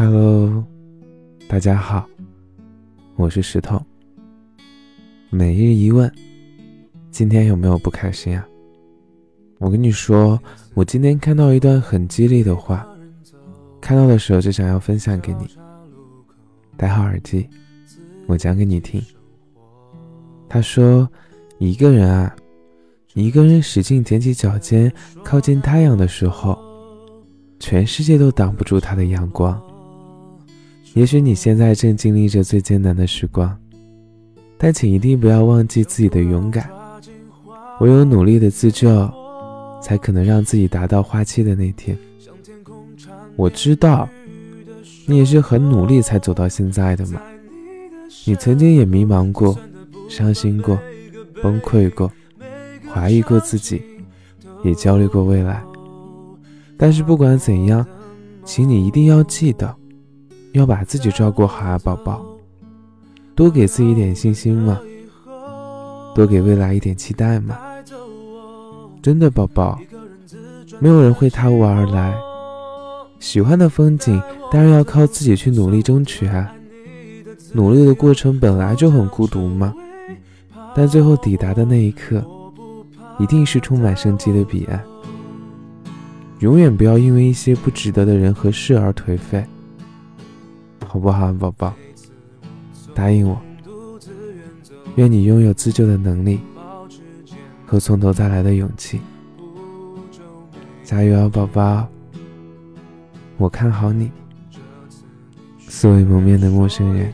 Hello，大家好，我是石头。每日一问，今天有没有不开心啊？我跟你说，我今天看到一段很激励的话，看到的时候就想要分享给你。戴好耳机，我讲给你听。他说：“一个人啊，一个人使劲踮起脚尖靠近太阳的时候，全世界都挡不住他的阳光。”也许你现在正经历着最艰难的时光，但请一定不要忘记自己的勇敢。唯有努力的自救，才可能让自己达到花期的那天。我知道，你也是很努力才走到现在的嘛。你曾经也迷茫过，伤心过，崩溃过，怀疑过自己，也焦虑过未来。但是不管怎样，请你一定要记得。要把自己照顾好啊，宝宝，多给自己一点信心嘛，多给未来一点期待嘛。真的，宝宝，没有人会踏雾而来，喜欢的风景当然要靠自己去努力争取啊。努力的过程本来就很孤独嘛，但最后抵达的那一刻，一定是充满生机的彼岸。永远不要因为一些不值得的人和事而颓废。好不好，宝宝？答应我，愿你拥有自救的能力和从头再来的勇气。加油啊，宝宝！我看好你。素未谋面的陌生人。